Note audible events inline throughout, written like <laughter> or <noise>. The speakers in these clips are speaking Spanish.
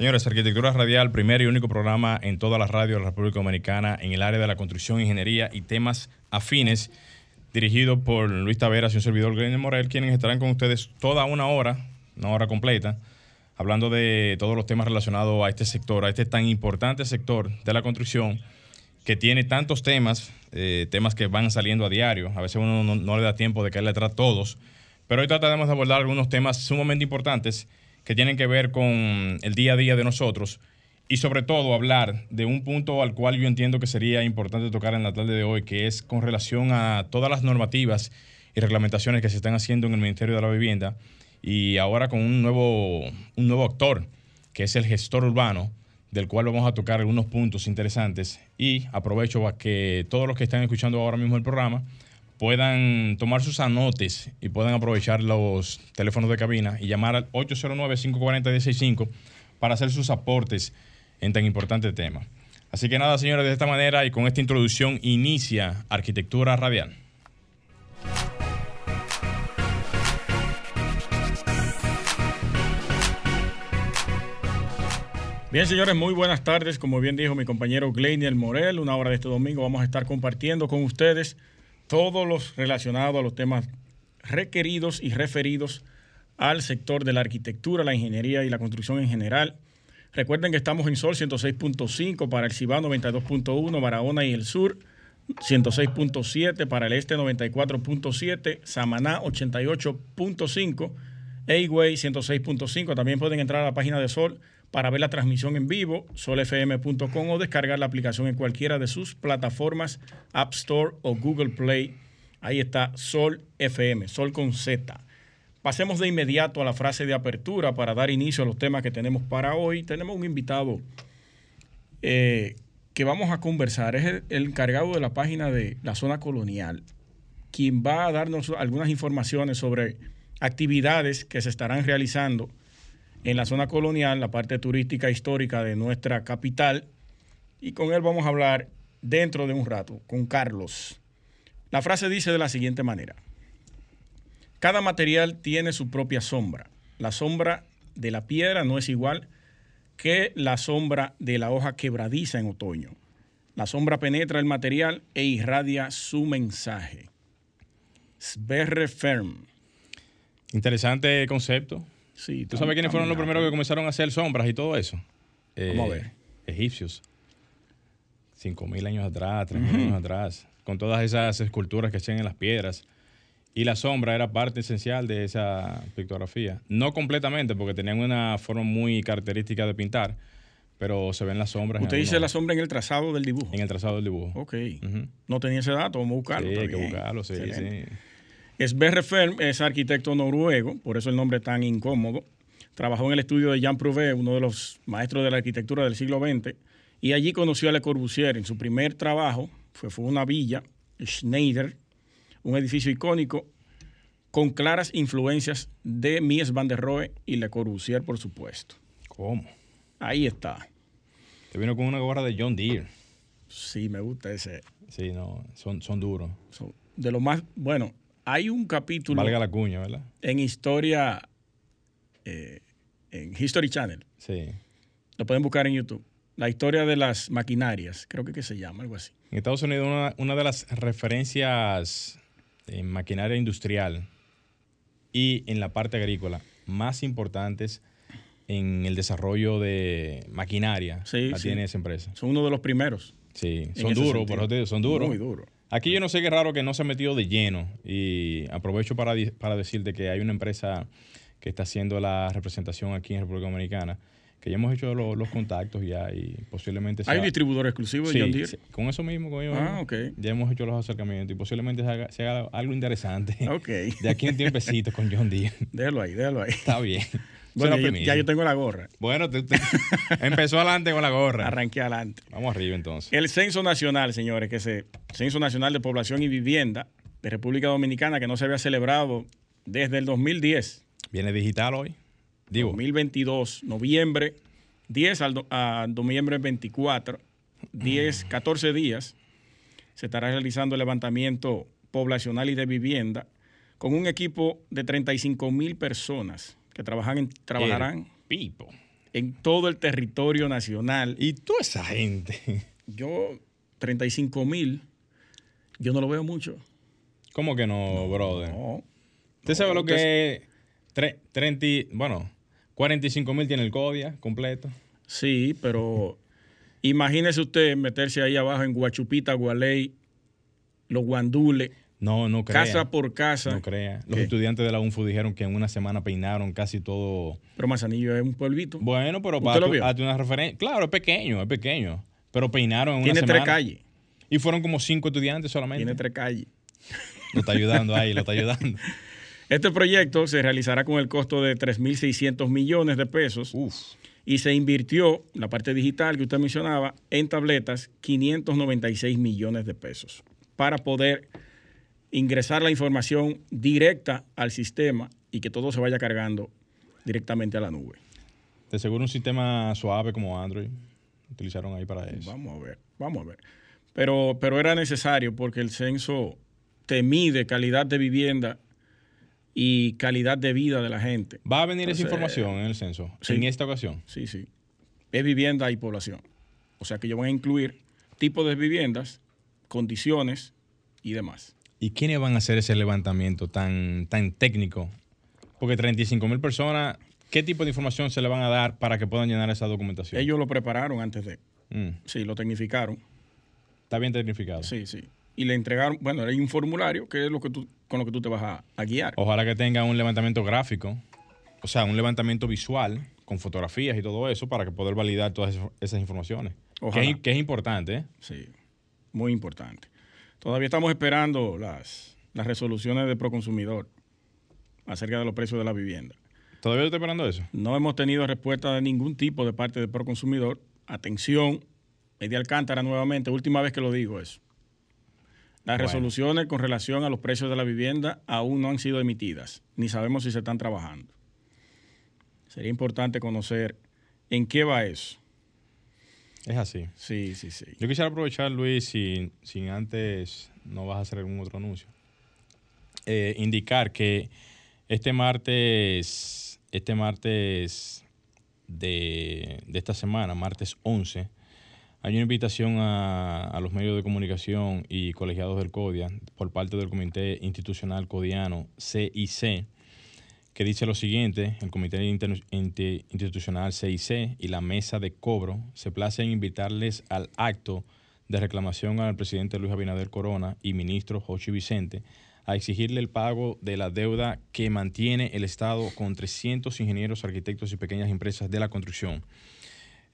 Señores, Arquitectura Radial, primer y único programa en todas las radios de la República Dominicana en el área de la construcción, ingeniería y temas afines, dirigido por Luis Taveras y un servidor Glenn Morel, quienes estarán con ustedes toda una hora, una hora completa, hablando de todos los temas relacionados a este sector, a este tan importante sector de la construcción que tiene tantos temas, eh, temas que van saliendo a diario. A veces uno no, no le da tiempo de caerle atrás a todos, pero hoy trataremos de abordar algunos temas sumamente importantes que tienen que ver con el día a día de nosotros y sobre todo hablar de un punto al cual yo entiendo que sería importante tocar en la tarde de hoy, que es con relación a todas las normativas y reglamentaciones que se están haciendo en el Ministerio de la Vivienda y ahora con un nuevo, un nuevo actor, que es el gestor urbano, del cual vamos a tocar algunos puntos interesantes. Y aprovecho a que todos los que están escuchando ahora mismo el programa puedan tomar sus anotes y puedan aprovechar los teléfonos de cabina y llamar al 809-540-165 para hacer sus aportes en tan importante tema. Así que nada, señores, de esta manera y con esta introducción inicia Arquitectura Radial. Bien, señores, muy buenas tardes. Como bien dijo mi compañero Gleinier Morel, una hora de este domingo vamos a estar compartiendo con ustedes todos los relacionados a los temas requeridos y referidos al sector de la arquitectura, la ingeniería y la construcción en general. Recuerden que estamos en Sol 106.5 para el Cibao 92.1, Barahona y el Sur 106.7 para el Este 94.7, Samaná 88.5, Eigüey 106.5. También pueden entrar a la página de Sol para ver la transmisión en vivo, solfm.com o descargar la aplicación en cualquiera de sus plataformas, App Store o Google Play. Ahí está Sol FM, Sol con Z. Pasemos de inmediato a la frase de apertura para dar inicio a los temas que tenemos para hoy. Tenemos un invitado eh, que vamos a conversar. Es el, el encargado de la página de la zona colonial, quien va a darnos algunas informaciones sobre actividades que se estarán realizando en la zona colonial, la parte turística histórica de nuestra capital. Y con él vamos a hablar dentro de un rato, con Carlos. La frase dice de la siguiente manera. Cada material tiene su propia sombra. La sombra de la piedra no es igual que la sombra de la hoja quebradiza en otoño. La sombra penetra el material e irradia su mensaje. Sverre Ferm. Interesante concepto. Sí, ¿Tú sabes quiénes fueron los primeros que comenzaron a hacer sombras y todo eso? Vamos a Eh, ver. Egipcios. 5.000 años atrás, 3.000 años atrás, con todas esas esculturas que hacían en las piedras. Y la sombra era parte esencial de esa pictografía. No completamente, porque tenían una forma muy característica de pintar, pero se ven las sombras. Usted dice la sombra en el trazado del dibujo. En el trazado del dibujo. Ok. No tenía ese dato, vamos a buscarlo. Sí, hay que buscarlo, sí, Excelente. sí. Sverre Ferm es arquitecto noruego, por eso el nombre tan incómodo. Trabajó en el estudio de Jean Prouvé, uno de los maestros de la arquitectura del siglo XX, y allí conoció a Le Corbusier. En su primer trabajo fue, fue una villa, Schneider, un edificio icónico con claras influencias de Mies van der Rohe y Le Corbusier, por supuesto. ¿Cómo? Ahí está. Te vino con una gorra de John Deere. Sí, me gusta ese. Sí, no, son, son duros. De lo más, bueno, hay un capítulo Valga la cuña, ¿verdad? en historia, eh, en History Channel. Sí. Lo pueden buscar en YouTube. La historia de las maquinarias, creo que, que se llama, algo así. En Estados Unidos, una, una de las referencias en maquinaria industrial y en la parte agrícola más importantes en el desarrollo de maquinaria Sí, la sí. tiene esa empresa. Son uno de los primeros. Sí, son duros, por eso son duros. Muy duro. Aquí yo no sé qué raro que no se ha metido de lleno y aprovecho para, para decirte que hay una empresa que está haciendo la representación aquí en República Dominicana, que ya hemos hecho lo- los contactos ya y posiblemente Hay un sea- distribuidor exclusivo de Sí, John Deere. sí, con eso mismo, con ellos Ah, mismos, ok. Ya hemos hecho los acercamientos y posiblemente se haga, se haga algo interesante. Ok. <laughs> De aquí un tiempecito con John Deere. Déjalo ahí, déjalo ahí. Está bien. Bueno, yo- ya yo tengo la gorra. Bueno, <laughs> empezó adelante con la gorra. Arranqué adelante. Vamos arriba entonces. El Censo Nacional, señores, que se Censo Nacional de Población y Vivienda de República Dominicana, que no se había celebrado desde el 2010. Viene digital hoy. Digo, 2022, noviembre 10 al do- a noviembre 24, 10, 14 días, se estará realizando el levantamiento poblacional y de vivienda con un equipo de 35 mil personas que trabajan en- trabajarán. Pipo. en todo el territorio nacional. ¿Y toda esa gente? Yo, 35 mil, yo no lo veo mucho. ¿Cómo que no, brother? No. ¿Usted sabe lo que es 30, bueno, 45 mil tiene el CODIA completo? Sí, pero imagínese usted meterse ahí abajo en Guachupita, Gualey, los guandules. No, no crea. Casa por casa. No crea. Los estudiantes de la UNFU dijeron que en una semana peinaron casi todo. Pero Manzanillo es un pueblito. Bueno, pero para darte una referencia. Claro, es pequeño, es pequeño. Pero peinaron en una semana. Tiene tres calles. Y fueron como cinco estudiantes solamente. Tiene tres calles. Lo está ayudando ahí, lo está ayudando. <laughs> Este proyecto se realizará con el costo de 3.600 millones de pesos. Y se invirtió, la parte digital que usted mencionaba, en tabletas, 596 millones de pesos para poder ingresar la información directa al sistema y que todo se vaya cargando directamente a la nube. De seguro un sistema suave como Android utilizaron ahí para eso. Vamos a ver, vamos a ver. Pero, pero era necesario porque el censo te mide calidad de vivienda y calidad de vida de la gente. ¿Va a venir esa información en el censo en esta ocasión? Sí, sí. Es vivienda y población. O sea que ellos van a incluir tipos de viviendas, condiciones y demás. ¿Y quiénes van a hacer ese levantamiento tan, tan técnico? Porque 35 mil personas, ¿qué tipo de información se le van a dar para que puedan llenar esa documentación? Ellos lo prepararon antes de. Mm. Sí, lo tecnificaron. Está bien tecnificado. Sí, sí y le entregaron, bueno, hay un formulario que es lo que tú, con lo que tú te vas a, guiar. Ojalá que tenga un levantamiento gráfico, o sea, un levantamiento visual con fotografías y todo eso para que poder validar todas esas informaciones. Que es, importante, ¿eh? Sí, muy importante. Todavía estamos esperando las, las resoluciones de Proconsumidor acerca de los precios de la vivienda. ¿Todavía está esperando eso? No hemos tenido respuesta de ningún tipo de parte de Proconsumidor. Atención, de Alcántara nuevamente, última vez que lo digo eso. Las resoluciones con relación a los precios de la vivienda aún no han sido emitidas, ni sabemos si se están trabajando. Sería importante conocer en qué va eso. Es así. Sí, sí, sí. Yo quisiera aprovechar, Luis, sin, sin antes no vas a hacer algún otro anuncio. Eh, indicar que este martes, este martes de, de esta semana, martes 11, hay una invitación a, los medios de comunicación y colegiados del CODIA por parte del Comité Institucional Codiano CIC, que dice lo siguiente, el Comité Institucional CIC y la Mesa de Cobro se placen invitarles al acto de reclamación al presidente Luis Abinader Corona y ministro Jochi Vicente a exigirle el pago de la deuda que mantiene el Estado con 300 ingenieros, arquitectos y pequeñas empresas de la construcción.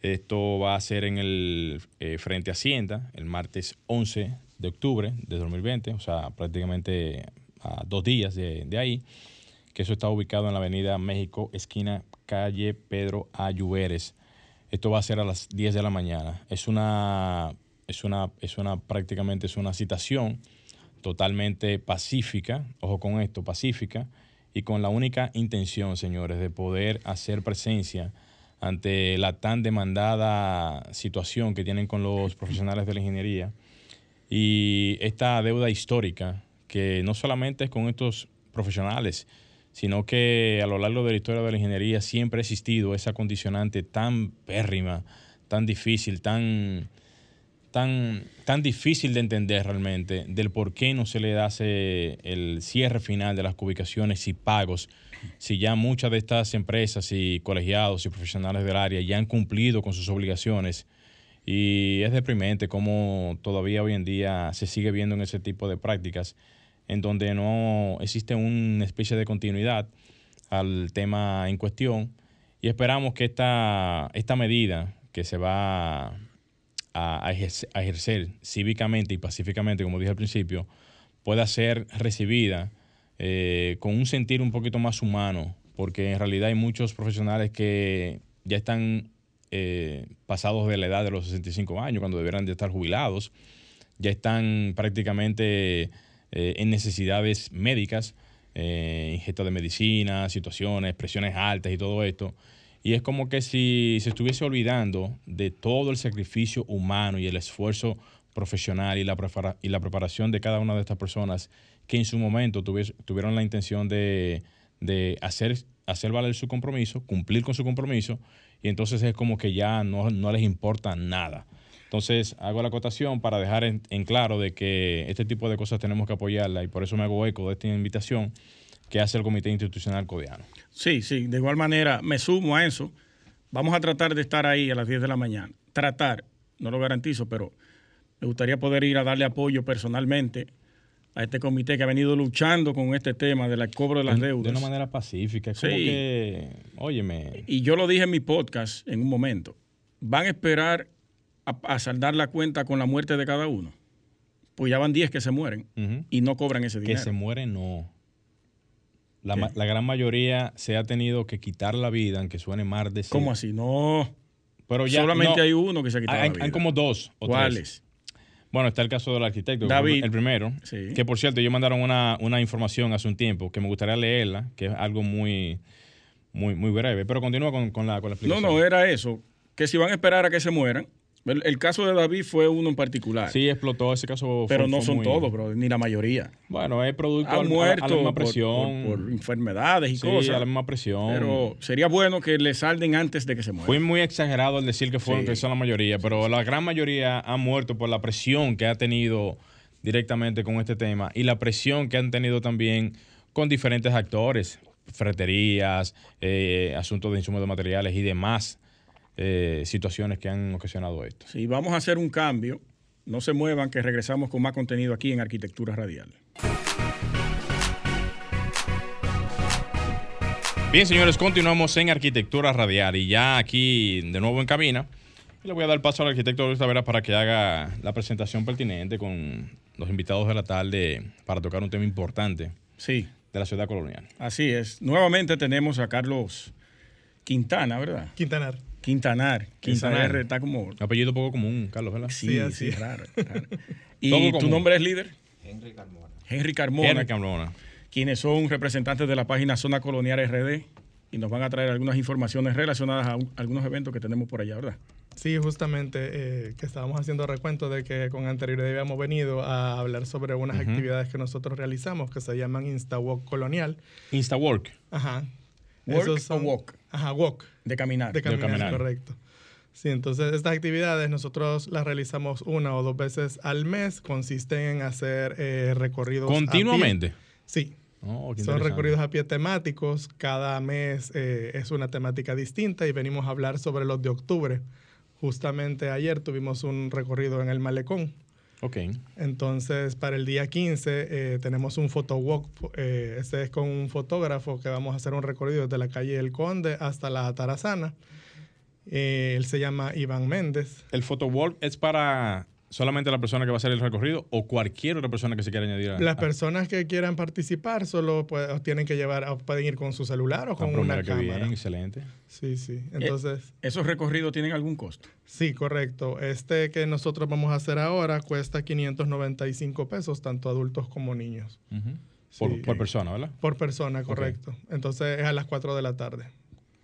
Esto va a ser en el eh, Frente Hacienda el martes 11 de octubre de 2020, o sea, prácticamente a dos días de, ahí, que eso está ubicado en la avenida México, esquina calle Pedro Ayuberes. Esto va a ser a las 10 de la mañana. Es una, es una, es una, prácticamente es una citación totalmente pacífica, ojo con esto, pacífica, y con la única intención, señores, de poder hacer presencia ante la tan demandada situación que tienen con los profesionales de la ingeniería y esta deuda histórica que no solamente es con estos profesionales, sino que a lo largo de la historia de la ingeniería siempre ha existido esa condicionante tan pérrima, tan difícil, tan, tan, tan difícil de entender realmente del por qué no se le hace el cierre final de las ubicaciones y pagos si ya muchas de estas empresas y colegiados y profesionales del área ya han cumplido con sus obligaciones. Y es deprimente cómo todavía hoy en día se sigue viendo en ese tipo de prácticas en donde no existe una especie de continuidad al tema en cuestión. Y esperamos que esta, esta medida que se va a, ejercer, cívicamente y pacíficamente, como dije al principio, pueda ser recibida eh, con un sentir un poquito más humano, porque en realidad hay muchos profesionales que ya están eh, pasados de la edad de los 65 años, cuando deberán de estar jubilados, ya están prácticamente eh, en necesidades médicas, eh, de medicina, situaciones, presiones altas y todo esto. Y es como que si se estuviese olvidando de todo el sacrificio humano y el esfuerzo profesional y la, y la preparación de cada una de estas personas que en su momento tuvieron la intención de, hacer hacer valer su compromiso, cumplir con su compromiso, y entonces es como que ya no, no les importa nada. Entonces hago la acotación para dejar en, en, claro de que este tipo de cosas tenemos que apoyarla y por eso me hago eco de esta invitación que hace el Comité Institucional Codiano. Sí, sí, de igual manera me sumo a eso. Vamos a tratar de estar ahí a las 10 de la mañana. Tratar, no lo garantizo, pero me gustaría poder ir a darle apoyo personalmente a este comité que ha venido luchando con este tema del cobro de las deudas. De una manera pacífica. Es como que, óyeme. Y yo lo dije en mi podcast en un momento. Van a esperar a, saldar la cuenta con la muerte de cada uno. Pues ya van 10 que se mueren y no cobran ese dinero. Que se mueren, no. La, la, gran mayoría se ha tenido que quitar la vida, aunque suene más de ¿Cómo así? No. Pero ya, Solamente hay uno que se ha quitado hay, la vida. Hay como dos o ¿Cuáles? Bueno, está el caso del arquitecto, David. el primero, que por cierto, ellos mandaron una, una, información hace un tiempo que me gustaría leerla, que es algo muy, muy, muy breve, pero continúa con, con, la, con la explicación. No, no, era eso, que si van a esperar a que se mueran, el, caso de David fue uno en particular. Sí, explotó ese caso. Pero no son todos, bro, ni la mayoría. Bueno, es producto Han muerto a la misma presión. Por, enfermedades y sí, cosas. a la misma presión. Pero sería bueno que le salden antes de que se mueran. Fue muy exagerado el decir que, fueron, que son la mayoría, pero la gran mayoría han muerto por la presión que ha tenido directamente con este tema y la presión que han tenido también con diferentes actores, ferreterías, eh, asuntos de insumos de materiales y demás eh, situaciones que han ocasionado esto. Sí, vamos a hacer un cambio. No se muevan, que regresamos con más contenido aquí en Arquitectura Radial. Bien, señores, continuamos en Arquitectura Radial y ya aquí de nuevo en cabina. le voy a dar paso al arquitecto Luis Tavera para que haga la presentación pertinente con los invitados de la tarde para tocar un tema importante sí. de la ciudad colonial. Así es. Nuevamente tenemos a Carlos Quintana, ¿verdad? Quintanar. Quintanar. Quintanar está como. apellido poco común, Carlos, ¿verdad? Sí, sí, <laughs> raro, ¿Y tu nombre es líder? Henry Carmona. Henry Carmona. Henry Carmona. Quienes son representantes de la página Zona Colonial RD y nos van a traer algunas informaciones relacionadas a algunos eventos que tenemos por allá, ¿verdad? Sí, justamente eh, que estábamos haciendo recuento de que con anterioridad habíamos venido a hablar sobre unas actividades que nosotros realizamos que se llaman InstaWalk Colonial. InstaWalk. Ajá. Work o walk. Ajá, walk. De caminar. De caminar, correcto. Sí, entonces estas actividades nosotros las realizamos una o dos veces al mes. Consisten en hacer eh, recorridos. ¿Continuamente? Sí. Oh, Son recorridos a pie temáticos. Cada mes eh, es una temática distinta y venimos a hablar sobre los de octubre. Justamente ayer tuvimos un recorrido en el Malecón. Ok. Entonces, para el día 15 eh, tenemos un photowalk. Eh, este es con un fotógrafo que vamos a hacer un recorrido desde la calle El Conde hasta la Tarazana. Eh, él se llama Iván Méndez. ¿El photowalk es para solamente la persona que va a hacer el recorrido o cualquier otra persona que se quiera añadir? A, Las personas que quieran participar solo tienen que llevar, pueden ir con su celular o ah, con una cámara. Bien, excelente. Sí, sí. Entonces. ¿Esos recorridos tienen algún costo? Sí, correcto. Este que nosotros vamos a hacer ahora cuesta 595 pesos, tanto adultos como niños. por, persona, ¿verdad? Por persona, correcto. Entonces es a las 4 de la tarde.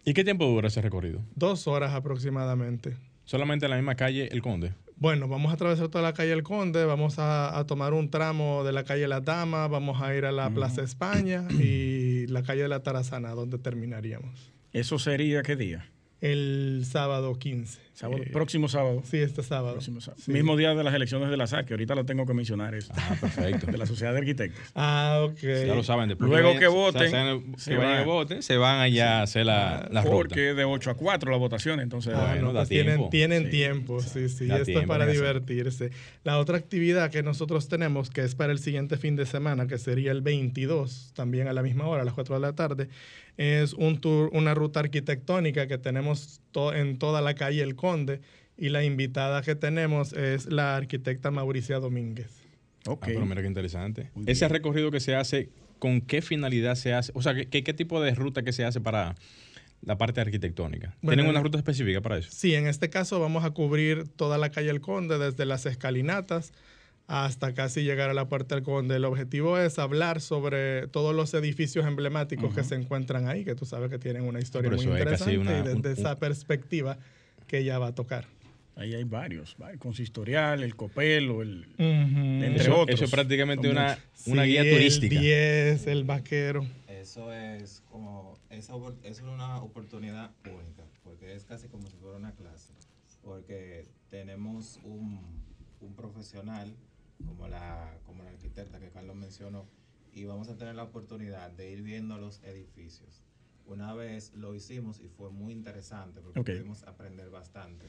¿Y qué tiempo dura ese recorrido? Dos horas aproximadamente. ¿Solamente en la misma calle El Conde? Bueno, vamos a atravesar toda la calle El Conde, vamos a, tomar un tramo de la calle La Dama, vamos a ir a la Plaza España y la calle de la Tarazana, donde terminaríamos. ¿Eso sería qué día? El sábado 15. Eh, próximo sábado. Sí, este sábado. Mismo día de las elecciones de la SAC, que ahorita lo tengo que mencionar eso. Ah, perfecto. de la Sociedad de Arquitectos. Ah, ok. Ya lo saben. Después Luego que, voten. Se, vayan a voten, se van allá a hacer la, la Porque de 8 a 4 la votación, entonces. Ah, bueno, pues tienen, tienen tiempo, sí, sí. Esto es para divertirse. La otra actividad que nosotros tenemos, que es para el siguiente fin de semana, que sería el 22, también a la misma hora, a las 4 de la tarde, es un tour, una ruta arquitectónica que tenemos en toda la calle El Conde y la invitada que tenemos es la arquitecta Mauricia Domínguez. Ok. Ah, pero mira qué interesante. Ese recorrido que se hace, ¿con qué finalidad se hace? O sea, ¿qué, qué tipo de ruta que se hace para la parte arquitectónica? ¿Tienen una ruta específica para eso? Sí, en este caso vamos a cubrir toda la calle El Conde, desde las escalinatas hasta casi llegar a la Puerta del Conde. El objetivo es hablar sobre todos los edificios emblemáticos que se encuentran ahí, que tú sabes que tienen una historia muy interesante y desde esa perspectiva que ella va a tocar. Ahí hay varios, el consistorial, el copelo, el, entre otros. Eso es prácticamente una, una guía turística. El 10, el vaquero. Eso es como, eso es una oportunidad única, porque es casi como si fuera una clase, porque tenemos un, un profesional como la, como la arquitecta que Carlos mencionó, y vamos a tener la oportunidad de ir viendo los edificios. Una vez lo hicimos y fue muy interesante porque pudimos aprender bastante.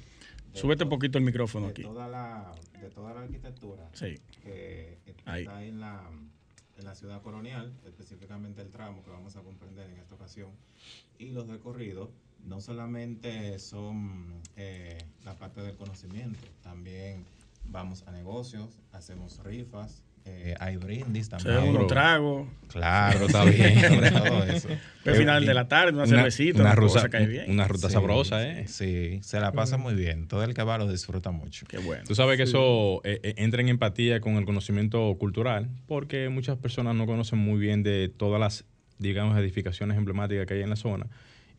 Súbete un poquito el micrófono de aquí. Toda la, de toda la arquitectura sí. que está en la, en la ciudad colonial, específicamente el tramo que vamos a comprender en esta ocasión, y los recorridos no solamente son eh, la parte del conocimiento, también vamos a negocios, hacemos rifas, eh, hay brindis también. Se unos tragos. Claro, está <laughs> bien. todo eso. <laughs> Final de la tarde, una, cervecita, una, ruta, una ruta sabrosa, ¿eh? Sí, se la pasa muy bien. Todo el que va lo disfruta mucho. Qué bueno. Tú sabes que eso eh, eh, entra en empatía con el conocimiento cultural, porque muchas personas no conocen muy bien de todas las, digamos, edificaciones emblemáticas que hay en la zona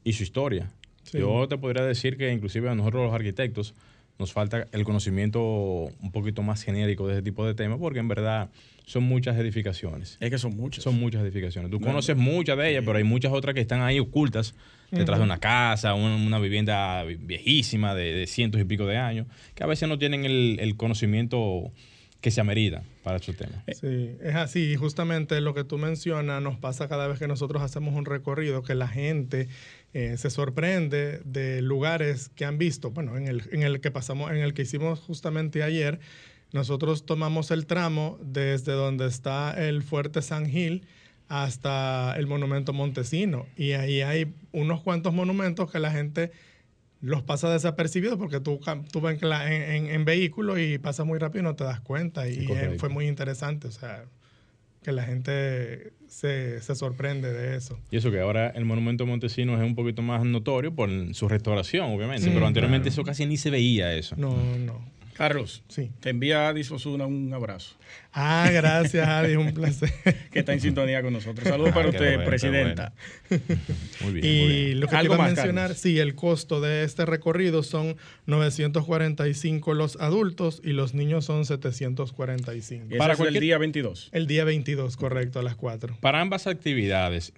y su historia. Yo te podría decir que inclusive a nosotros los arquitectos, nos falta el conocimiento un poquito más genérico de ese tipo de temas, porque en verdad son muchas edificaciones. Es que son muchas. Son muchas edificaciones. Tú conoces muchas de ellas, pero hay muchas otras que están ahí ocultas, detrás de una casa, una, vivienda viejísima de, cientos y pico de años, que a veces no tienen el, conocimiento que se amerita para esos temas. Sí, es así. Justamente lo que tú mencionas nos pasa cada vez que nosotros hacemos un recorrido, que la gente eh, se sorprende de lugares que han visto, bueno, en el, en el que pasamos, en el que hicimos justamente ayer, nosotros tomamos el tramo desde donde está el Fuerte San Gil hasta el Monumento Montesino. Y ahí hay unos cuantos monumentos que la gente los pasa desapercibidos porque tú, tú ves en, en, vehículo y pasa muy rápido y no te das cuenta. Y fue muy interesante. O sea, que la gente se, sorprende de eso. Y eso que ahora el monumento Montesinos es un poquito más notorio por su restauración, obviamente, pero anteriormente eso casi ni se veía eso. No, no. Carlos, sí. te envía Adis Osuna un abrazo. Ah, gracias, Adis, un <laughs> placer. que está en sintonía con nosotros. Saludos para usted, presidenta. Muy bien. Y lo que quiero mencionar, sí, el costo de este recorrido son 945 los adultos y los niños son 745. Para el día 22. El día 22, correcto, a las 4. Para ambas actividades,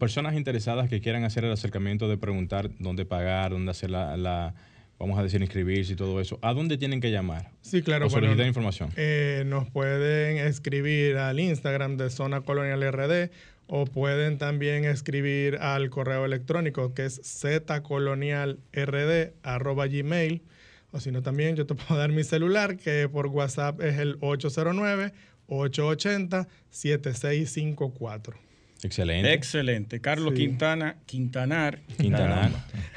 personas interesadas que quieran hacer el acercamiento de preguntar dónde pagar, dónde hacer la vamos a decir, inscribirse y todo eso, ¿a dónde tienen que llamar? Sí, claro. O solicitar información. Eh, nos pueden escribir al Instagram de Zona Colonial RD o pueden también escribir al correo electrónico que es zcolonialrd.gmail o si no también yo te <laughs> puedo dar mi celular que por WhatsApp es el 809 880 7654. Excelente. Excelente. Carlos Quintana, Quintanar. Quintanar.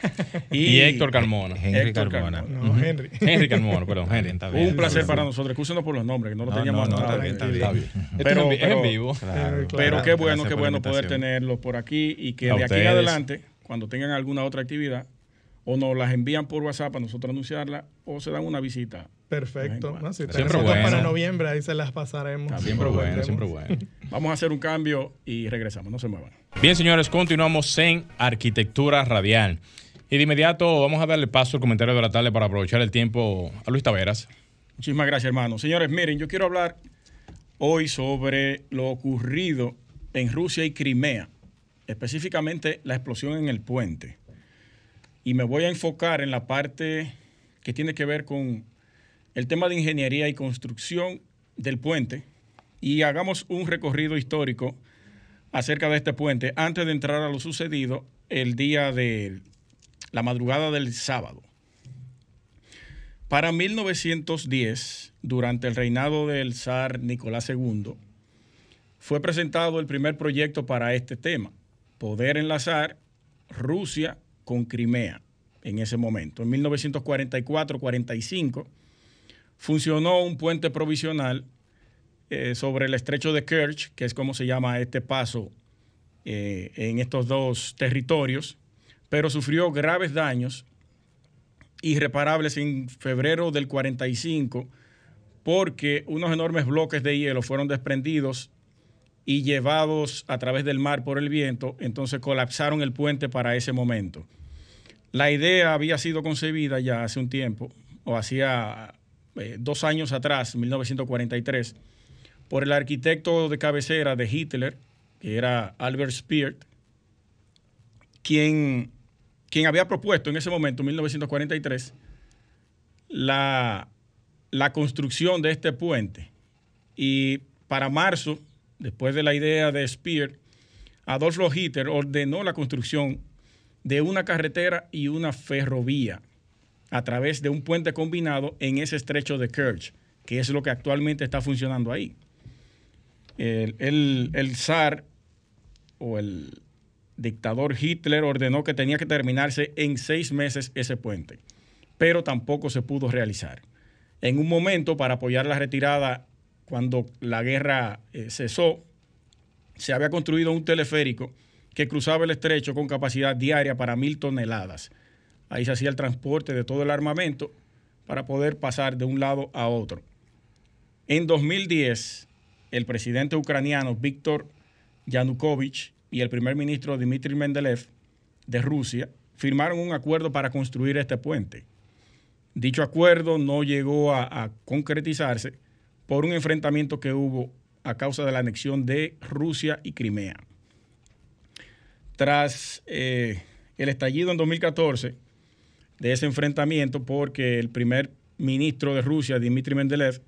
<laughs> y, Héctor Carmona. Henry Carmona. No, Henry. <laughs> Henry Carmona, perdón, Henry. Un placer para nosotros. Excúsenos por los nombres, que no lo teníamos no, está bien, está bien. Pero, es en vivo. pero qué bueno, qué bueno poder tenerlos por aquí y que de aquí en adelante, cuando tengan alguna otra actividad, o nos las envían por WhatsApp para nosotros anunciarla, o se dan una visita Perfecto. siempre bueno. Para noviembre, ahí se las pasaremos. siempre bueno, siempre bueno. Vamos a hacer un cambio y regresamos. No se muevan. Bien, señores, continuamos en Arquitectura Radial. Y de inmediato vamos a darle paso al comentario de la tarde para aprovechar el tiempo a Luis Taveras. Muchísimas gracias, hermano. Señores, miren, yo quiero hablar hoy sobre lo ocurrido en Rusia y Crimea, específicamente la explosión en el puente. Y me voy a enfocar en la parte que tiene que ver con el tema de ingeniería y construcción del puente y hagamos un recorrido histórico acerca de este puente antes de entrar a lo sucedido el día de la madrugada del sábado. Para 1910, durante el reinado del zar Nicolás II, fue presentado el primer proyecto para este tema, poder enlazar Rusia con Crimea en ese momento. En 1944-45 funcionó un puente provisional eh, sobre el estrecho de Kerch, que es como se llama este paso eh, en estos dos territorios, pero sufrió graves daños irreparables en febrero del 45 porque unos enormes bloques de hielo fueron desprendidos y llevados a través del mar por el viento, entonces colapsaron el puente para ese momento. La idea había sido concebida ya hace un tiempo, o hacía eh, dos años atrás, 1943, por el arquitecto de cabecera de Hitler, que era Albert Speer, quien, quien había propuesto en ese momento, 1943, la, la construcción de este puente. Y para marzo, después de la idea de Spear, Adolfo Hitler ordenó la construcción de una carretera y una ferrovía a través de un puente combinado en ese estrecho de Kerch, que es lo que actualmente está funcionando ahí. El, el, zar o el dictador Hitler ordenó que tenía que terminarse en seis meses ese puente, pero tampoco se pudo realizar. En un momento, para apoyar la retirada, cuando la guerra eh, cesó, se había construido un teleférico que cruzaba el estrecho con capacidad diaria para mil toneladas. Ahí se hacía el transporte de todo el armamento para poder pasar de un lado a otro. En 2010, el presidente ucraniano Víctor Yanukovych y el primer ministro Dmitry Mendeleev de Rusia firmaron un acuerdo para construir este puente. Dicho acuerdo no llegó a, a concretizarse por un enfrentamiento que hubo a causa de la anexión de Rusia y Crimea. Tras eh, el estallido en 2014 de ese enfrentamiento, porque el primer ministro de Rusia, Dmitry Mendeleev,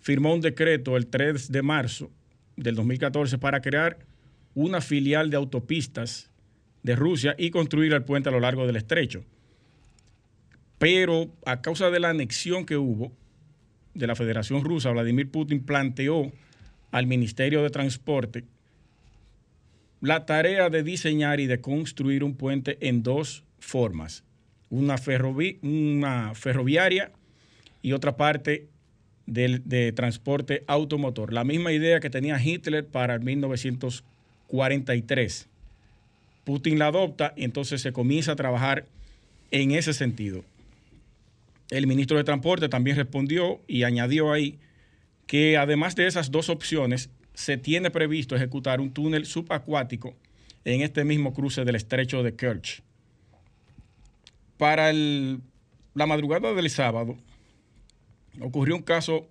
firmó un decreto el 3 de marzo del 2014 para crear una filial de autopistas de Rusia y construir el puente a lo largo del estrecho. Pero a causa de la anexión que hubo de la Federación Rusa, Vladimir Putin planteó al Ministerio de Transporte la tarea de diseñar y de construir un puente en dos formas, una, ferroviaria y otra parte de, transporte automotor. La misma idea que tenía Hitler para el 1943. Putin la adopta y entonces se comienza a trabajar en ese sentido. El ministro de Transporte también respondió y añadió ahí que además de esas dos opciones, se tiene previsto ejecutar un túnel subacuático en este mismo cruce del estrecho de Kerch. Para la madrugada del sábado ocurrió un caso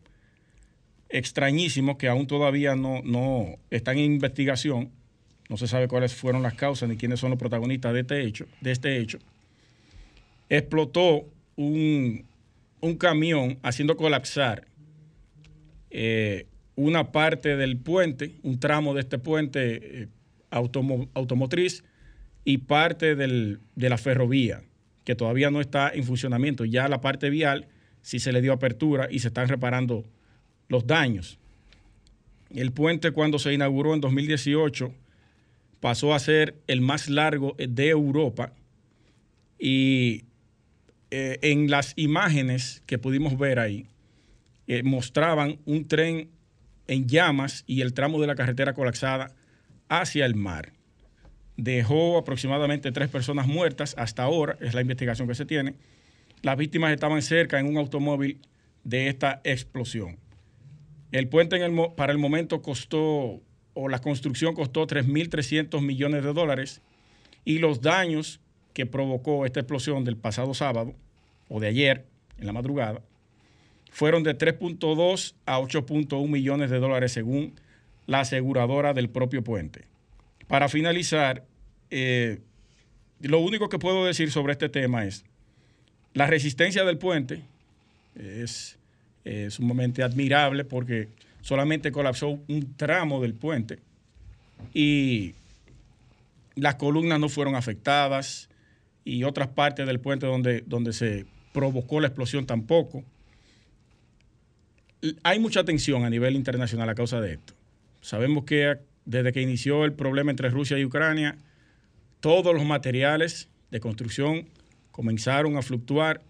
extrañísimo que aún todavía no, no está en investigación. No se sabe cuáles fueron las causas ni quiénes son los protagonistas de este hecho. De este hecho. Explotó un, un camión haciendo colapsar eh, una parte del puente, un tramo de este puente eh, automotriz y parte de la ferrovía, que todavía no está en funcionamiento. Ya la parte vial sí se le dio apertura y se están reparando los daños. El puente cuando se inauguró en 2018 pasó a ser el más largo de Europa y eh, en las imágenes que pudimos ver ahí, eh, mostraban un tren en llamas y el tramo de la carretera colapsada hacia el mar. Dejó aproximadamente tres personas muertas hasta ahora, es la investigación que se tiene. Las víctimas estaban cerca en un automóvil de esta explosión. El puente para el momento costó, o la construcción costó 3.300 millones de dólares y los daños que provocó esta explosión del pasado sábado o de ayer en la madrugada fueron de 3.2 a 8.1 millones de dólares según la aseguradora del propio puente. Para finalizar, eh, lo único que puedo decir sobre este tema es la resistencia del puente es sumamente admirable porque solamente colapsó un tramo del puente y las columnas no fueron afectadas y otras partes del puente donde, donde se provocó la explosión tampoco hay mucha tensión a nivel internacional a causa de esto. Sabemos que desde que inició el problema entre Rusia y Ucrania, todos los materiales de construcción comenzaron a fluctuar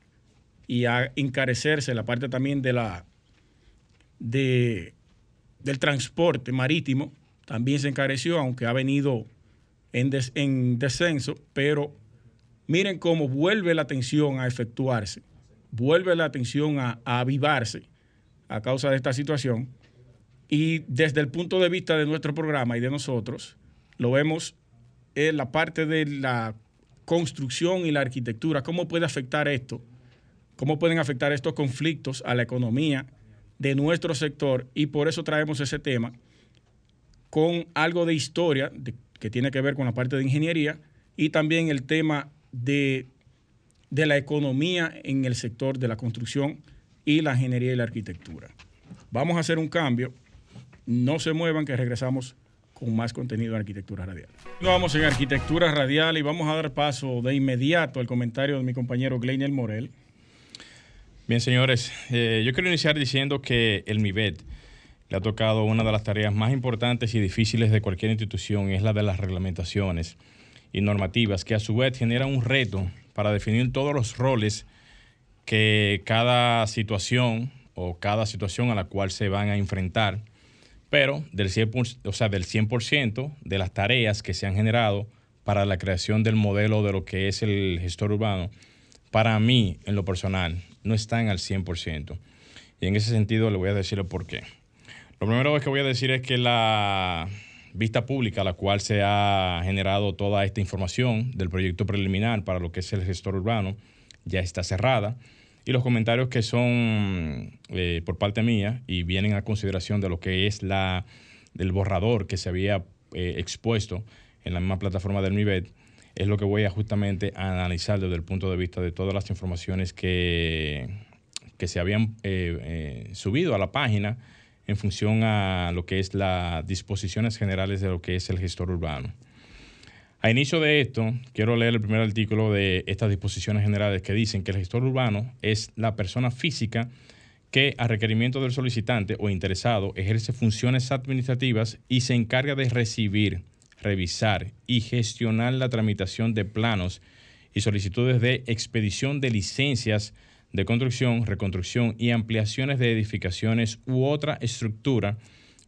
y a encarecerse la parte también de la de, del transporte marítimo también se encareció, aunque ha venido en, en descenso, pero miren cómo vuelve la tensión a efectuarse, vuelve la tensión a avivarse a causa de esta situación. Y desde el punto de vista de nuestro programa y de nosotros, lo vemos en la parte de la construcción y la arquitectura, cómo puede afectar esto, cómo pueden afectar estos conflictos a la economía de nuestro sector y por eso traemos ese tema con algo de historia que tiene que ver con la parte de ingeniería y también el tema de, de la economía en el sector de la construcción y la ingeniería y la arquitectura. Vamos a hacer un cambio. No se muevan que regresamos con más contenido en arquitectura radial. Vamos en arquitectura radial y vamos a dar paso de inmediato al comentario de mi compañero Gleiniel Morel. Bien, señores, eh, yo quiero iniciar diciendo que el MIBET le ha tocado una de las tareas más importantes y difíciles de cualquier institución, es la de las reglamentaciones y normativas, que a su vez generan un reto para definir todos los roles que cada situación o cada situación a la cual se van a enfrentar, pero del 100%, o sea, del 100 de las tareas que se han generado para la creación del modelo de lo que es el gestor urbano, para mí, en lo personal, no están al 100%. Y en ese sentido le voy a decir el por qué. Lo primero que voy a decir es que la vista pública la cual se ha generado toda esta información del proyecto preliminar para lo que es el gestor urbano ya está cerrada. Y los comentarios que son eh, por parte mía y vienen a consideración de lo que es la del borrador que se había eh, expuesto en la misma plataforma del MIBET es lo que voy a justamente analizar desde el punto de vista de todas las informaciones que, que se habían eh, subido a la página en función a lo que es las disposiciones generales de lo que es el gestor urbano. A inicio de esto, quiero leer el primer artículo de estas disposiciones generales que dicen que el gestor urbano es la persona física que a requerimiento del solicitante o interesado ejerce funciones administrativas y se encarga de recibir, revisar y gestionar la tramitación de planos y solicitudes de expedición de licencias de construcción, reconstrucción y ampliaciones de edificaciones u otra estructura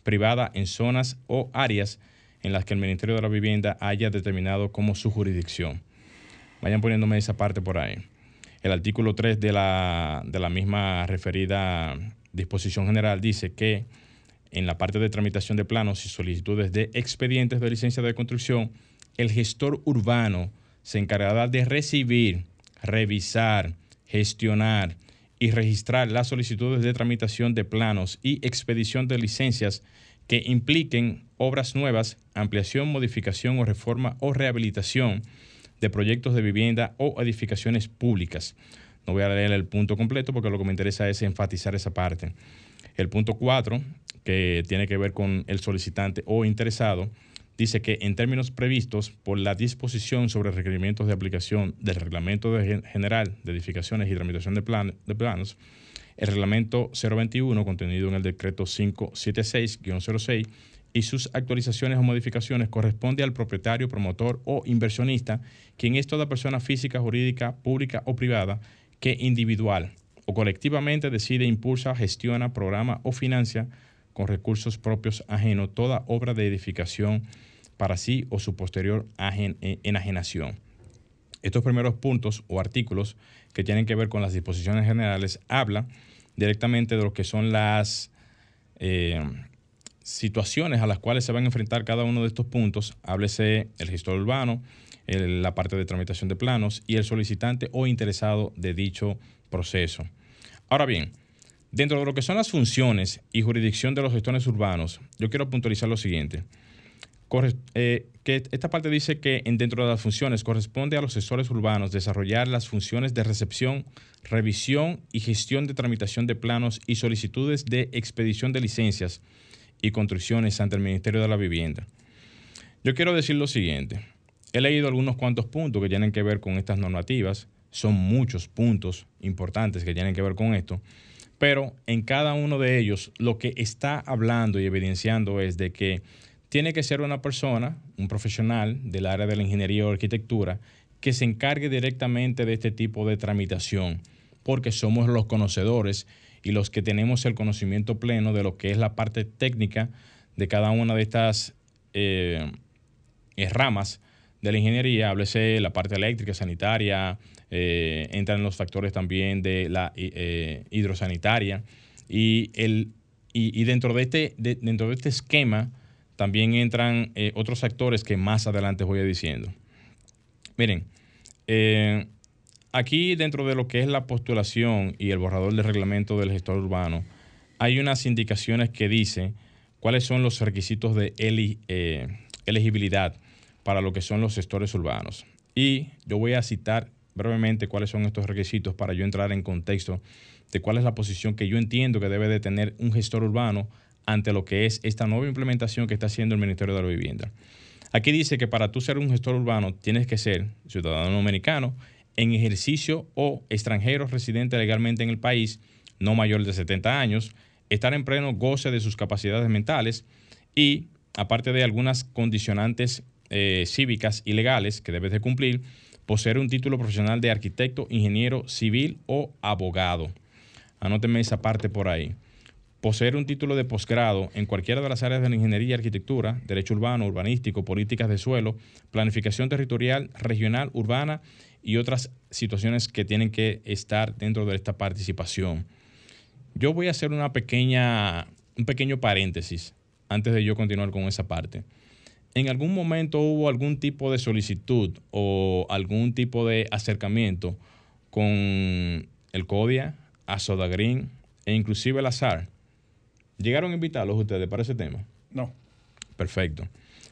privada en zonas o áreas en las que el Ministerio de la Vivienda haya determinado como su jurisdicción. Vayan poniéndome esa parte por ahí. El artículo 3 de la, de la misma referida disposición general dice que en la parte de tramitación de planos y solicitudes de expedientes de licencia de construcción, el gestor urbano se encargará de recibir, revisar, gestionar y registrar las solicitudes de tramitación de planos y expedición de licencias que impliquen obras nuevas, ampliación, modificación o reforma o rehabilitación de proyectos de vivienda o edificaciones públicas. No voy a leer el punto completo porque lo que me interesa es enfatizar esa parte. El punto 4, que tiene que ver con el solicitante o interesado, dice que en términos previstos por la disposición sobre requerimientos de aplicación del Reglamento General de Edificaciones y Tramitación de, de Planos, el Reglamento 021 contenido en el Decreto 576-06 y sus actualizaciones o modificaciones corresponde al propietario, promotor o inversionista, quien es toda persona física, jurídica, pública o privada que individual o colectivamente decide, impulsa, gestiona, programa o financia con recursos propios ajeno toda obra de edificación para sí o su posterior eh, enajenación. Estos primeros puntos o artículos que tienen que ver con las disposiciones generales habla directamente de lo que son las eh, situaciones a las cuales se van a enfrentar cada uno de estos puntos. Háblese el gestor urbano, la parte de tramitación de planos y el solicitante o interesado de dicho proceso. Ahora bien, Dentro de lo que son las funciones y jurisdicción de los gestores urbanos, yo quiero puntualizar lo siguiente. Eh, que esta parte dice que dentro de las funciones corresponde a los gestores urbanos desarrollar las funciones de recepción, revisión y gestión de tramitación de planos y solicitudes de expedición de licencias y construcciones ante el Ministerio de la Vivienda. Yo quiero decir lo siguiente. He leído algunos cuantos puntos que tienen que ver con estas normativas. Son muchos puntos importantes que tienen que ver con esto. Pero en cada uno de ellos lo que está hablando y evidenciando es de que tiene que ser una persona, un profesional del área de la ingeniería o arquitectura, que se encargue directamente de este tipo de tramitación, porque somos los conocedores y los que tenemos el conocimiento pleno de lo que es la parte técnica de cada una de estas eh, ramas de la ingeniería, háblese la parte eléctrica, sanitaria, eh, entran los factores también de la eh, hidrosanitaria y, el, y, dentro, de este, dentro de este esquema también entran eh, otros actores que más adelante voy a diciendo. Miren, aquí dentro de lo que es la postulación y el borrador de reglamento del gestor urbano, hay unas indicaciones que dicen cuáles son los requisitos de elegibilidad para lo que son los gestores urbanos. Y yo voy a citar brevemente cuáles son estos requisitos para yo entrar en contexto de cuál es la posición que yo entiendo que debe de tener un gestor urbano ante lo que es esta nueva implementación que está haciendo el Ministerio de la Vivienda. Aquí dice que para tú ser un gestor urbano tienes que ser ciudadano americano en ejercicio o extranjero residente legalmente en el país, no mayor de 70 años, estar en pleno goce de sus capacidades mentales y, aparte de algunas condicionantes eh, cívicas y legales que debes de cumplir, poseer un título profesional de arquitecto, ingeniero civil o abogado. Anóteme esa parte por ahí. Poseer un título de posgrado en cualquiera de las áreas de la ingeniería y arquitectura, derecho urbano, urbanístico, políticas de suelo, planificación territorial, regional, urbana y otras situaciones que tienen que estar dentro de esta participación. Yo voy a hacer una pequeña, un pequeño paréntesis antes de yo continuar con esa parte. ¿En algún momento hubo algún tipo de solicitud o algún tipo de acercamiento con el CODIA, a Green e inclusive el AZAR? ¿Llegaron a invitarlos ustedes para ese tema? No. Perfecto.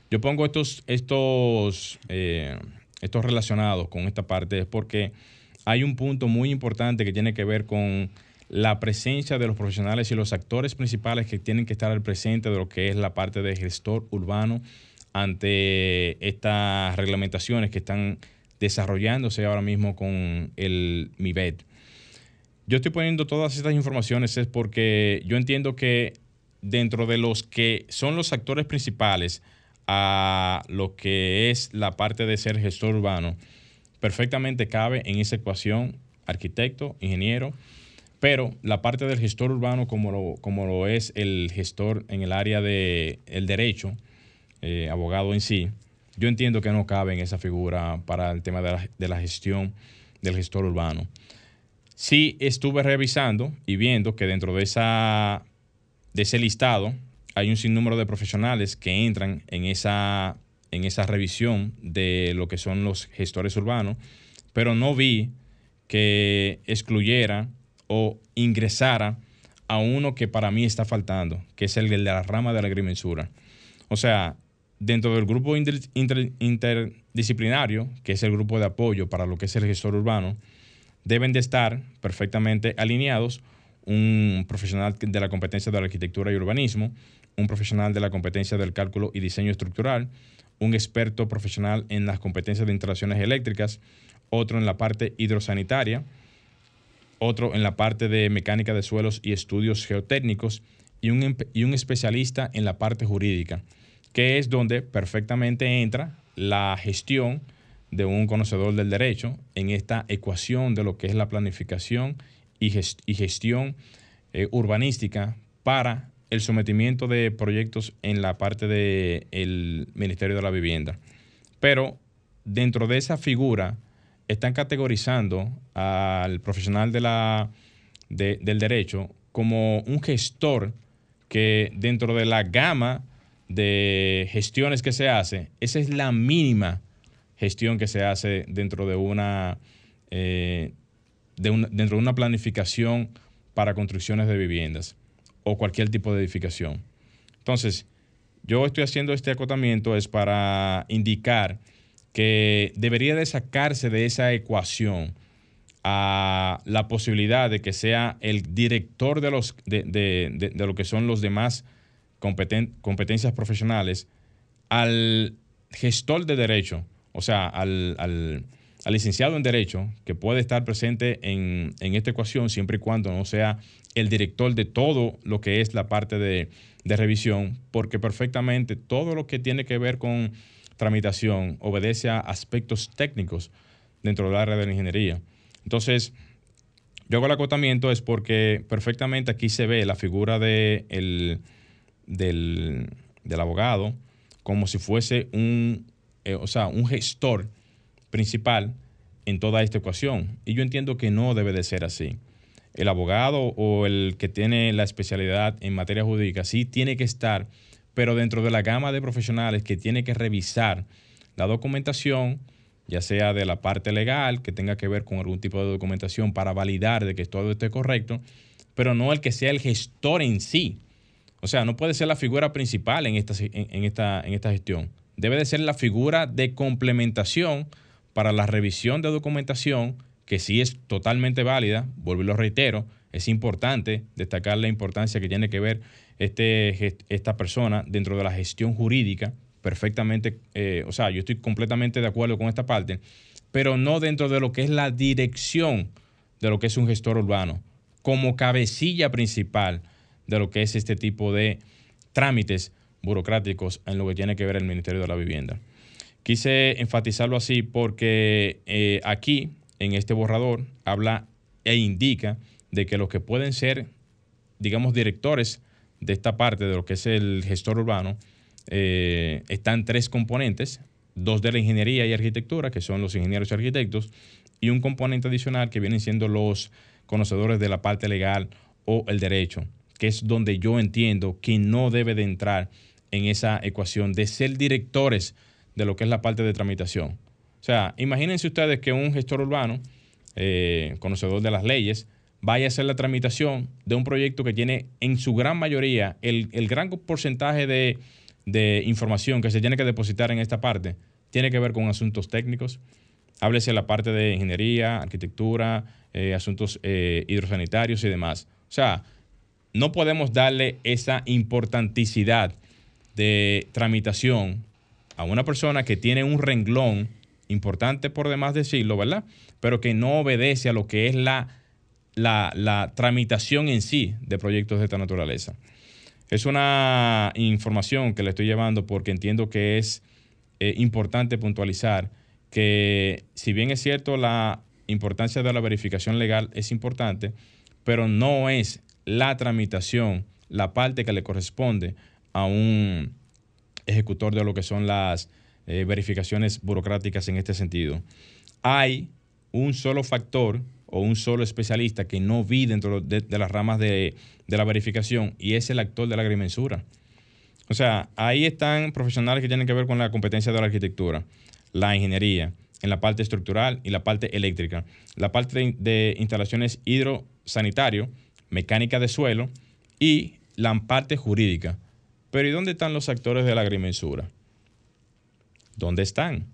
Yo pongo estos, estos, eh, estos relacionados con esta parte es porque hay un punto muy importante que tiene que ver con la presencia de los profesionales y los actores principales que tienen que estar al presente de lo que es la parte de gestor urbano ante estas reglamentaciones que están desarrollándose ahora mismo con el MIBET. Yo estoy poniendo todas estas informaciones es porque yo entiendo que dentro de los que son los actores principales a lo que es la parte de ser gestor urbano, perfectamente cabe en esa ecuación arquitecto, ingeniero, pero la parte del gestor urbano, como lo, como lo es el gestor en el área del el derecho, eh, abogado en sí, yo entiendo que no cabe en esa figura para el tema de la, gestión del gestor urbano. Sí estuve revisando y viendo que dentro de, esa, de ese listado hay un sinnúmero de profesionales que entran en esa, en esa revisión de lo que son los gestores urbanos, pero no vi que excluyera o ingresara a uno que para mí está faltando, que es el de la rama de la agrimensura. O sea, dentro del grupo interdisciplinario, que es el grupo de apoyo para lo que es el gestor urbano, deben de estar perfectamente alineados un profesional de la competencia de la arquitectura y urbanismo, un profesional de la competencia del cálculo y diseño estructural, un experto profesional en las competencias de instalaciones eléctricas, otro en la parte hidrosanitaria, otro en la parte de mecánica de suelos y estudios geotécnicos y un, y un especialista en la parte jurídica, que es donde perfectamente entra la gestión de un conocedor del derecho en esta ecuación de lo que es la planificación y, gestión eh, urbanística para el sometimiento de proyectos en la parte del Ministerio de la Vivienda. Pero dentro de esa figura, están categorizando al profesional del derecho como un gestor que dentro de la gama de gestiones que se hace, esa es la mínima gestión que se hace dentro de una, eh, de dentro de una planificación para construcciones de viviendas o cualquier tipo de edificación. Entonces, yo estoy haciendo este acotamiento es para indicar que debería de sacarse de esa ecuación a la posibilidad de que sea el director de, los, de, lo que son los demás competencias profesionales al gestor de derecho, o sea, al, licenciado en derecho que puede estar presente en, en, esta ecuación siempre y cuando no sea el director de todo lo que es la parte de revisión, porque perfectamente todo lo que tiene que ver con tramitación obedece a aspectos técnicos dentro del área de la ingeniería. Entonces, yo hago el acotamiento es porque perfectamente aquí se ve la figura de del, abogado como si fuese un, eh, o sea, un gestor principal en toda esta ecuación. Y yo entiendo que no debe de ser así. El abogado o el que tiene la especialidad en materia jurídica sí tiene que estar pero dentro de la gama de profesionales que tiene que revisar la documentación, ya sea de la parte legal, que tenga que ver con algún tipo de documentación para validar de que todo esté correcto, pero no el que sea el gestor en sí. O sea, no puede ser la figura principal en esta, en, esta, en esta gestión. Debe de ser la figura de complementación para la revisión de documentación, que sí es totalmente válida, vuelvo y lo reitero, es importante destacar la importancia que tiene que ver este, esta persona dentro de la gestión jurídica, perfectamente, eh, o sea, yo estoy completamente de acuerdo con esta parte, pero no dentro de lo que es la dirección de lo que es un gestor urbano, como cabecilla principal de lo que es este tipo de trámites burocráticos en lo que tiene que ver el Ministerio de la Vivienda. Quise enfatizarlo así porque eh, aquí, en este borrador, habla e indica de que los que pueden ser, digamos, directores de esta parte de lo que es el gestor urbano, eh, están tres componentes, dos de la ingeniería y arquitectura, que son los ingenieros y arquitectos, y un componente adicional que vienen siendo los conocedores de la parte legal o el derecho, que es donde yo entiendo que no debe de entrar en esa ecuación de ser directores de lo que es la parte de tramitación. O sea, imagínense ustedes que un gestor urbano, eh, conocedor de las leyes, vaya a hacer la tramitación de un proyecto que tiene en su gran mayoría el, gran porcentaje de, información que se tiene que depositar en esta parte tiene que ver con asuntos técnicos. Háblese la parte de ingeniería, arquitectura, eh, asuntos eh, hidrosanitarios y demás. O sea, no podemos darle esa importanticidad de tramitación a una persona que tiene un renglón importante por demás decirlo, ¿verdad? Pero que no obedece a lo que es la la, tramitación en sí de proyectos de esta naturaleza. Es una información que le estoy llevando porque entiendo que es eh, importante puntualizar que si bien es cierto la importancia de la verificación legal es importante, pero no es la tramitación la parte que le corresponde a un ejecutor de lo que son las eh, verificaciones burocráticas en este sentido. Hay un solo factor o un solo especialista que no vi dentro de, las ramas de, la verificación y es el actor de la agrimensura. O sea, ahí están profesionales que tienen que ver con la competencia de la arquitectura, la ingeniería, en la parte estructural y la parte eléctrica, la parte de, instalaciones hidrosanitario, mecánica de suelo y la parte jurídica. Pero ¿y dónde están los actores de la agrimensura? ¿Dónde están?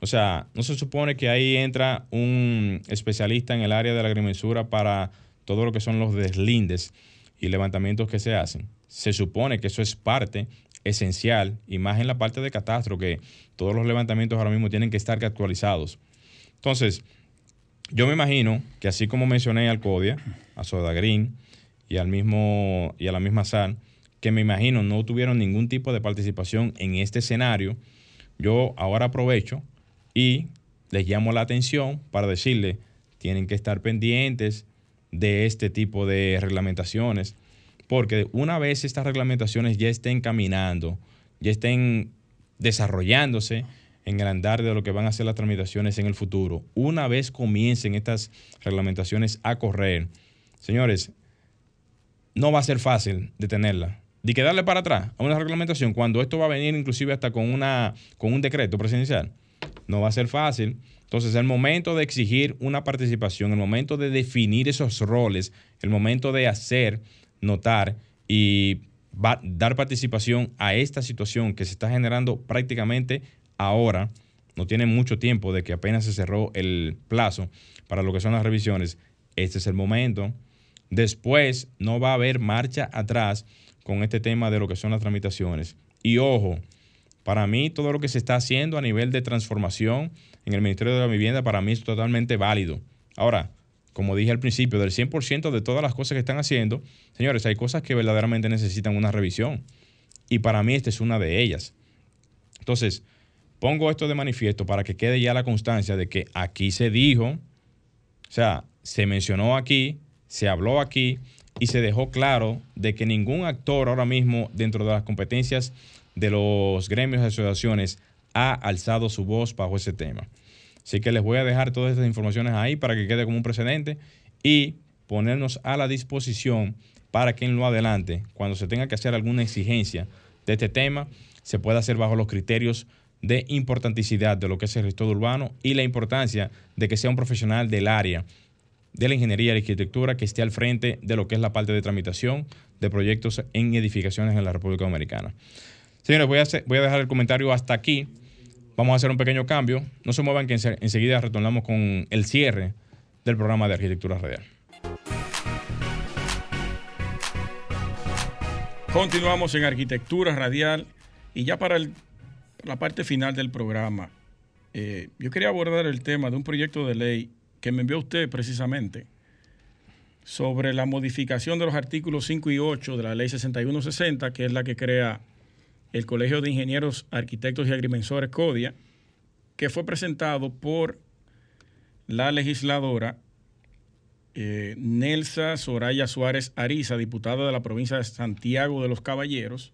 O sea, no se supone que ahí entra un especialista en el área de la agrimensura para todo lo que son los deslindes y levantamientos que se hacen. Se supone que eso es parte esencial, y más en la parte de catastro, que todos los levantamientos ahora mismo tienen que estar actualizados. Entonces, yo me imagino que así como mencioné al CODIA, a Soda Green y, al mismo, y a la misma SAN, que me imagino no tuvieron ningún tipo de participación en este escenario, yo ahora aprovecho y les llamo la atención para decirles, tienen que estar pendientes de este tipo de reglamentaciones, porque una vez estas reglamentaciones ya estén caminando, ya estén desarrollándose en el andar de lo que van a ser las tramitaciones en el futuro, una vez comiencen estas reglamentaciones a correr, señores, no va a ser fácil detenerla. De que darle para atrás a una reglamentación cuando esto va a venir inclusive hasta con, una, con un decreto presidencial no va a ser fácil. Entonces, el momento de exigir una participación, el momento de definir esos roles, el momento de hacer notar y dar participación a esta situación que se está generando prácticamente ahora, no tiene mucho tiempo de que apenas se cerró el plazo para lo que son las revisiones, este es el momento. Después no va a haber marcha atrás con este tema de lo que son las tramitaciones. Y ojo, para mí, todo lo que se está haciendo a nivel de transformación en el Ministerio de la Vivienda, para mí es totalmente válido. Ahora, como dije al principio, del 100% de todas las cosas que están haciendo, señores, hay cosas que verdaderamente necesitan una revisión. Y para mí esta es una de ellas. Entonces, pongo esto de manifiesto para que quede ya la constancia de que aquí se dijo, o sea, se mencionó aquí, se habló aquí y se dejó claro de que ningún actor ahora mismo dentro de las competencias de los gremios y asociaciones ha alzado su voz bajo ese tema. Así que les voy a dejar todas estas informaciones ahí para que quede como un precedente y ponernos a la disposición para que en lo adelante, cuando se tenga que hacer alguna exigencia de este tema, se pueda hacer bajo los criterios de importanticidad de lo que es el gestor urbano y la importancia de que sea un profesional del área de la ingeniería y arquitectura que esté al frente de lo que es la parte de tramitación de proyectos en edificaciones en la República Dominicana. Señores, voy a, voy a dejar el comentario hasta aquí. Vamos a hacer un pequeño cambio. No se muevan que enseguida retornamos con el cierre del programa de arquitectura radial. Continuamos en arquitectura radial y ya para la parte final del programa, eh, yo quería abordar el tema de un proyecto de ley que me envió usted precisamente sobre la modificación de los artículos 5 y 8 de la ley 6160, que es la que crea el Colegio de Ingenieros, Arquitectos y Agrimensores CODIA, que fue presentado por la legisladora eh, Nelsa Soraya Suárez Ariza, diputada de la provincia de Santiago de los Caballeros,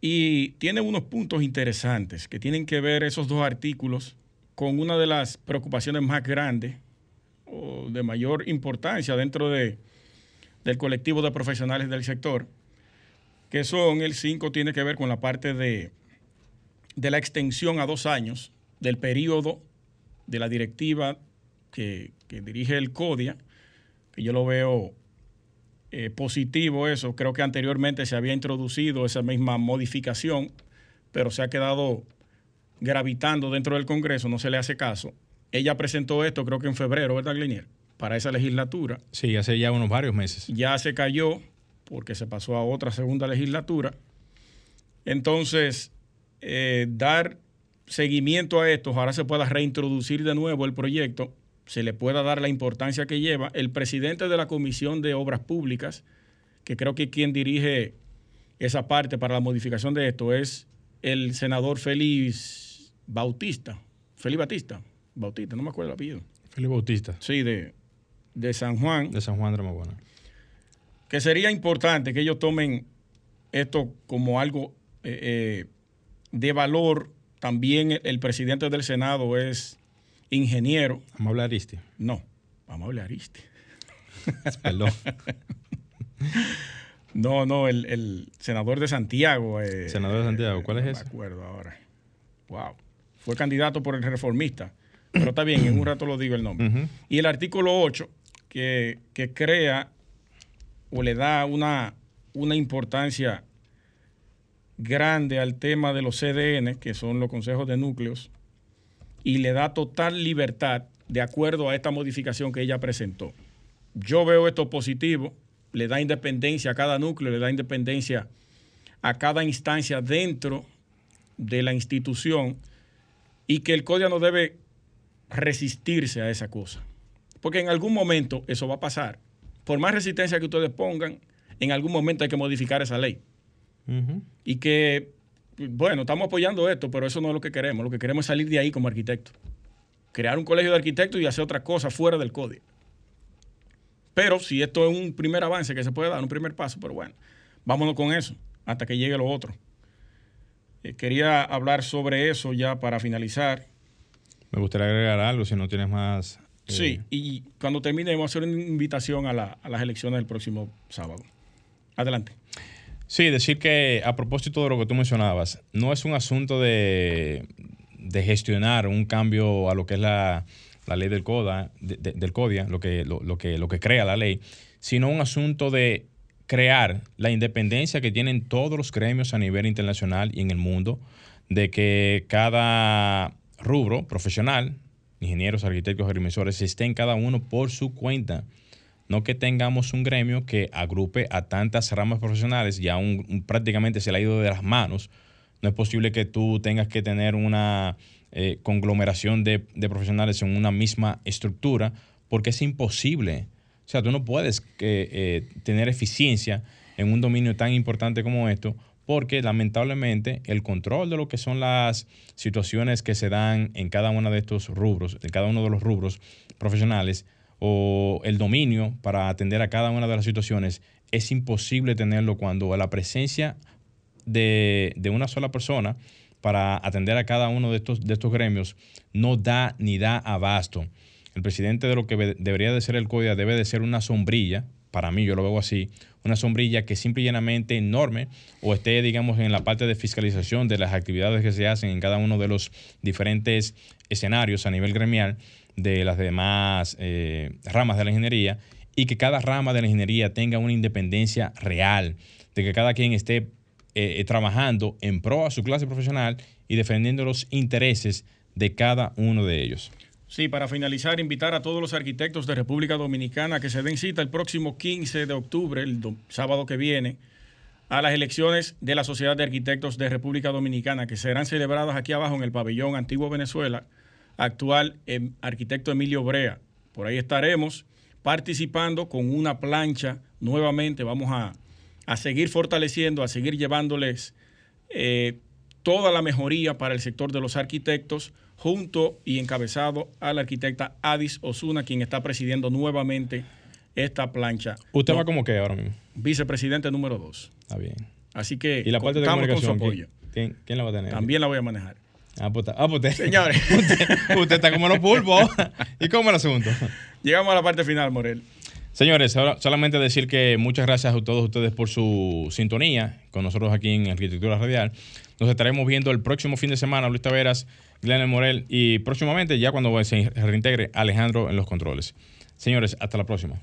y tiene unos puntos interesantes que tienen que ver esos dos artículos con una de las preocupaciones más grandes o de mayor importancia dentro de, del colectivo de profesionales del sector, que son el 5 tiene que ver con la parte de, de la extensión a dos años del periodo de la directiva que, dirige el CODIA, que yo lo veo eh, positivo eso. Creo que anteriormente se había introducido esa misma modificación, pero se ha quedado gravitando dentro del Congreso, no se le hace caso. Ella presentó esto creo que en febrero, ¿verdad, Glinier? Para esa legislatura. Sí, hace ya unos varios meses. Ya se cayó porque se pasó a otra segunda legislatura. Entonces, eh, dar seguimiento a esto, ahora se pueda reintroducir de nuevo el proyecto, se le pueda dar la importancia que lleva. El presidente de la Comisión de Obras Públicas, que creo que quien dirige esa parte para la modificación de esto es el senador Félix Bautista, Félix Batista, Bautista, no me acuerdo el apellido. Félix Bautista. Sí, de, de San Juan. De San Juan de Maguana que sería importante que ellos tomen esto como algo eh, eh, de valor. También el, presidente del Senado es ingeniero. ¿Vamos a hablar Aristi? No, vamos a hablar Aristi. <laughs> Perdón. <laughs> no, no, el, senador de Santiago. Eh, senador de Santiago, ¿cuál es ese? No me acuerdo ahora. Wow. Fue candidato por el reformista. Pero está bien, en un rato lo digo el nombre. Y el artículo 8, que, que crea o le da una, una importancia grande al tema de los CDN, que son los consejos de núcleos, y le da total libertad de acuerdo a esta modificación que ella presentó. Yo veo esto positivo, le da independencia a cada núcleo, le da independencia a cada instancia dentro de la institución y que el código no debe resistirse a esa cosa. Porque en algún momento eso va a pasar por más resistencia que ustedes pongan, en algún momento hay que modificar esa ley. Y que, bueno, estamos apoyando esto, pero eso no es lo que queremos. Lo que queremos es salir de ahí como arquitectos. Crear un colegio de arquitectos y hacer otra cosa fuera del código. Pero si esto es un primer avance que se puede dar, un primer paso, pero bueno, vámonos con eso hasta que llegue lo otro. Eh, quería hablar sobre eso ya para finalizar. Me gustaría agregar algo si no tienes más Sí, y cuando termine vamos a hacer una invitación a, las elecciones del próximo sábado. Adelante. Sí, decir que a propósito de lo que tú mencionabas, no es un asunto de, gestionar un cambio a lo que es la, ley del CODA, del CODIA, lo que, lo, que, lo que crea la ley, sino un asunto de crear la independencia que tienen todos los gremios a nivel internacional y en el mundo, de que cada rubro profesional, ingenieros, arquitectos, agrimensores, estén cada uno por su cuenta. No que tengamos un gremio que agrupe a tantas ramas profesionales y aún prácticamente se le ha ido de las manos. No es posible que tú tengas que tener una eh, conglomeración de, profesionales en una misma estructura porque es imposible. O sea, tú no puedes eh, eh, tener eficiencia en un dominio tan importante como esto porque lamentablemente el control de lo que son las situaciones que se dan en cada uno de estos rubros, en cada uno de los rubros profesionales, o el dominio para atender a cada una de las situaciones, es imposible tenerlo cuando la presencia de, una sola persona para atender a cada uno de estos, de estos gremios no da ni da abasto. El presidente de lo que debería de ser el CODIA debe de ser una sombrilla, para mí yo lo veo así, una sombrilla que simple y llanamente enorme o esté, digamos, en la parte de fiscalización de las actividades que se hacen en cada uno de los diferentes escenarios a nivel gremial de las demás eh, ramas de la ingeniería y que cada rama de la ingeniería tenga una independencia real, de que cada quien esté eh, trabajando en pro a su clase profesional y defendiendo los intereses de cada uno de ellos. Sí, para finalizar, invitar a todos los arquitectos de República Dominicana que se den cita el próximo 15 de octubre, el sábado que viene, a las elecciones de la Sociedad de Arquitectos de República Dominicana, que serán celebradas aquí abajo en el pabellón Antiguo Venezuela, actual em, arquitecto Emilio Brea. Por ahí estaremos participando con una plancha nuevamente. Vamos a, seguir fortaleciendo, a seguir llevándoles eh, toda la mejoría para el sector de los arquitectos, junto y encabezado a la arquitecta Adis Osuna, quien está presidiendo nuevamente esta plancha. ¿Usted va como qué ahora mismo? Vicepresidente número dos. Está bien. Así que ¿Y la parte de con su apoyo. ¿quién, la va a tener? También la voy a manejar. Ah, pues, ah, pues Señores. <laughs> usted, está como los pulpos. ¿Y cómo el asunto? Llegamos a la parte final, Morel. Señores, solamente decir que muchas gracias a todos ustedes por su sintonía con nosotros aquí en Arquitectura Radial. Nos estaremos viendo el próximo fin de semana, Luis Taveras, Glenn Morel y próximamente ya cuando se reintegre Alejandro en los controles. Señores, hasta la próxima.